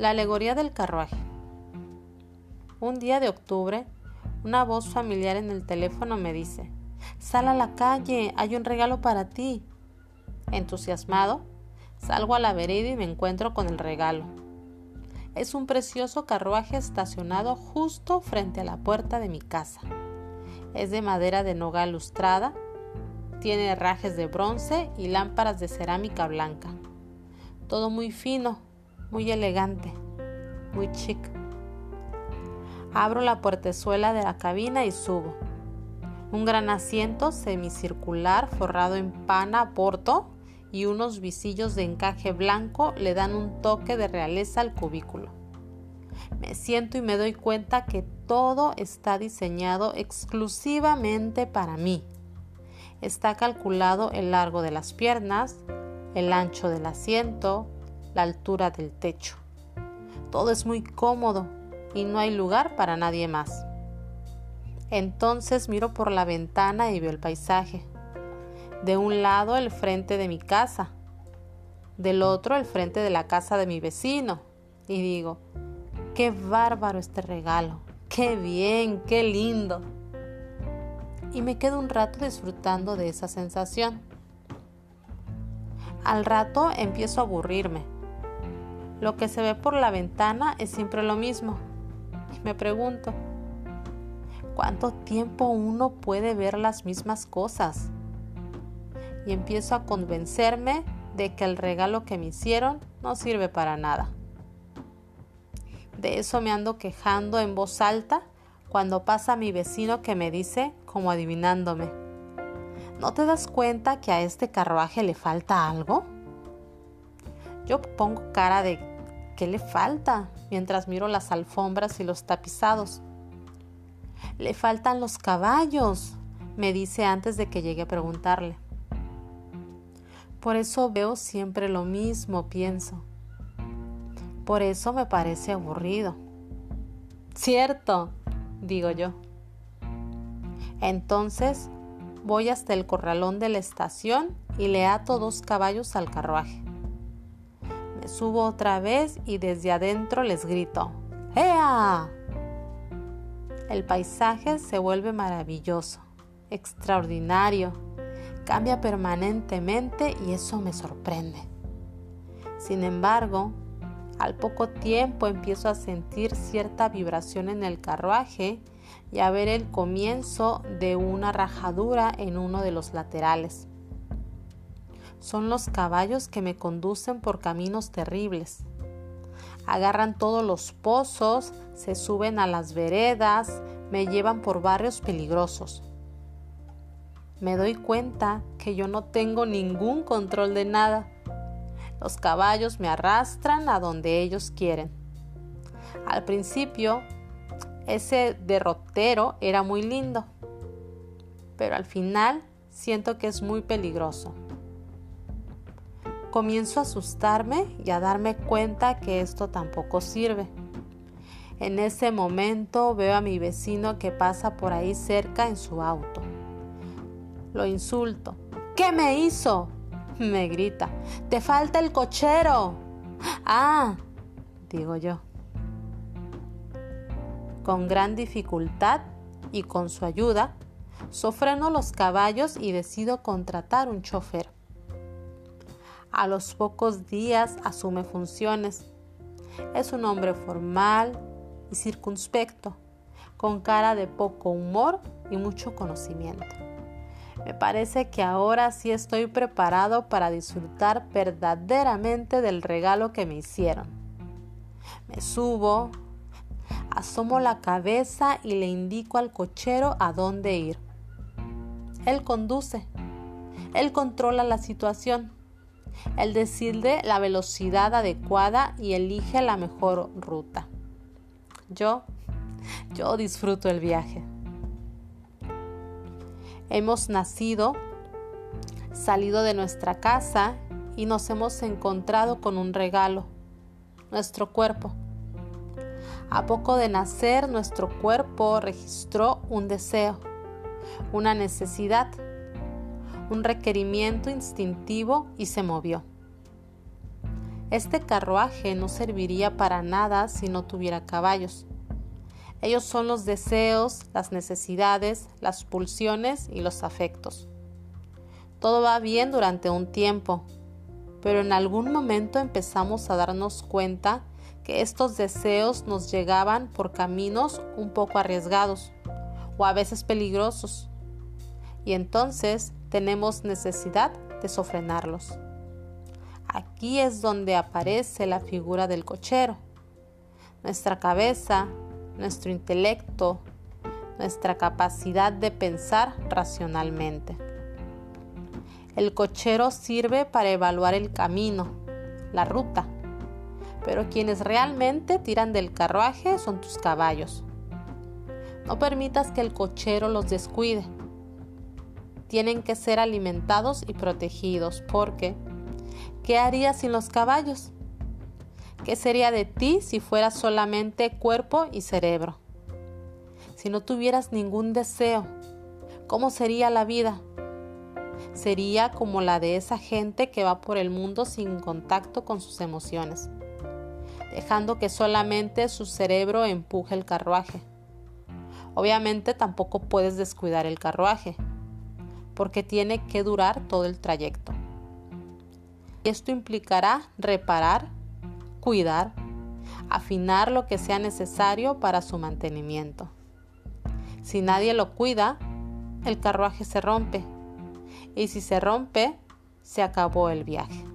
La alegoría del carruaje. Un día de octubre, una voz familiar en el teléfono me dice, Sal a la calle, hay un regalo para ti. Entusiasmado, salgo a la vereda y me encuentro con el regalo. Es un precioso carruaje estacionado justo frente a la puerta de mi casa. Es de madera de nogal lustrada, tiene herrajes de bronce y lámparas de cerámica blanca. Todo muy fino, muy elegante, muy chic. Abro la puertezuela de la cabina y subo. Un gran asiento semicircular forrado en pana porto y unos visillos de encaje blanco le dan un toque de realeza al cubículo. Me siento y me doy cuenta que todo está diseñado exclusivamente para mí. Está calculado el largo de las piernas, el ancho del asiento, la altura del techo. Todo es muy cómodo y no hay lugar para nadie más. Entonces miro por la ventana y veo el paisaje. De un lado el frente de mi casa, del otro el frente de la casa de mi vecino. Y digo, qué bárbaro este regalo, qué bien, qué lindo. Y me quedo un rato disfrutando de esa sensación. Al rato empiezo a aburrirme lo que se ve por la ventana es siempre lo mismo. Y me pregunto, ¿cuánto tiempo uno puede ver las mismas cosas? Y empiezo a convencerme de que el regalo que me hicieron no sirve para nada. De eso me ando quejando en voz alta cuando pasa mi vecino que me dice, como adivinándome, ¿no te das cuenta que a este carruaje le falta algo? Yo pongo cara de ¿Qué le falta? mientras miro las alfombras y los tapizados. Le faltan los caballos, me dice antes de que llegue a preguntarle. Por eso veo siempre lo mismo, pienso. Por eso me parece aburrido. Cierto, digo yo. Entonces voy hasta el corralón de la estación y le ato dos caballos al carruaje subo otra vez y desde adentro les grito, ¡Ea! El paisaje se vuelve maravilloso, extraordinario, cambia permanentemente y eso me sorprende. Sin embargo, al poco tiempo empiezo a sentir cierta vibración en el carruaje y a ver el comienzo de una rajadura en uno de los laterales son los caballos que me conducen por caminos terribles. Agarran todos los pozos, se suben a las veredas, me llevan por barrios peligrosos. Me doy cuenta que yo no tengo ningún control de nada. Los caballos me arrastran a donde ellos quieren. Al principio, ese derrotero era muy lindo, pero al final siento que es muy peligroso. Comienzo a asustarme y a darme cuenta que esto tampoco sirve. En ese momento veo a mi vecino que pasa por ahí cerca en su auto. Lo insulto. ¿Qué me hizo? Me grita. Te falta el cochero. Ah, digo yo. Con gran dificultad y con su ayuda, sofreno los caballos y decido contratar un chofer. A los pocos días asume funciones. Es un hombre formal y circunspecto, con cara de poco humor y mucho conocimiento. Me parece que ahora sí estoy preparado para disfrutar verdaderamente del regalo que me hicieron. Me subo, asomo la cabeza y le indico al cochero a dónde ir. Él conduce, él controla la situación el decirle la velocidad adecuada y elige la mejor ruta. Yo, yo disfruto el viaje. Hemos nacido, salido de nuestra casa y nos hemos encontrado con un regalo, nuestro cuerpo. A poco de nacer, nuestro cuerpo registró un deseo, una necesidad un requerimiento instintivo y se movió. Este carruaje no serviría para nada si no tuviera caballos. Ellos son los deseos, las necesidades, las pulsiones y los afectos. Todo va bien durante un tiempo, pero en algún momento empezamos a darnos cuenta que estos deseos nos llegaban por caminos un poco arriesgados o a veces peligrosos, y entonces tenemos necesidad de sofrenarlos. Aquí es donde aparece la figura del cochero. Nuestra cabeza, nuestro intelecto, nuestra capacidad de pensar racionalmente. El cochero sirve para evaluar el camino, la ruta, pero quienes realmente tiran del carruaje son tus caballos. No permitas que el cochero los descuide. Tienen que ser alimentados y protegidos porque ¿qué harías sin los caballos? ¿Qué sería de ti si fueras solamente cuerpo y cerebro? Si no tuvieras ningún deseo, ¿cómo sería la vida? Sería como la de esa gente que va por el mundo sin contacto con sus emociones, dejando que solamente su cerebro empuje el carruaje. Obviamente tampoco puedes descuidar el carruaje, porque tiene que durar todo el trayecto. Esto implicará reparar cuidar, afinar lo que sea necesario para su mantenimiento. Si nadie lo cuida, el carruaje se rompe. Y si se rompe, se acabó el viaje.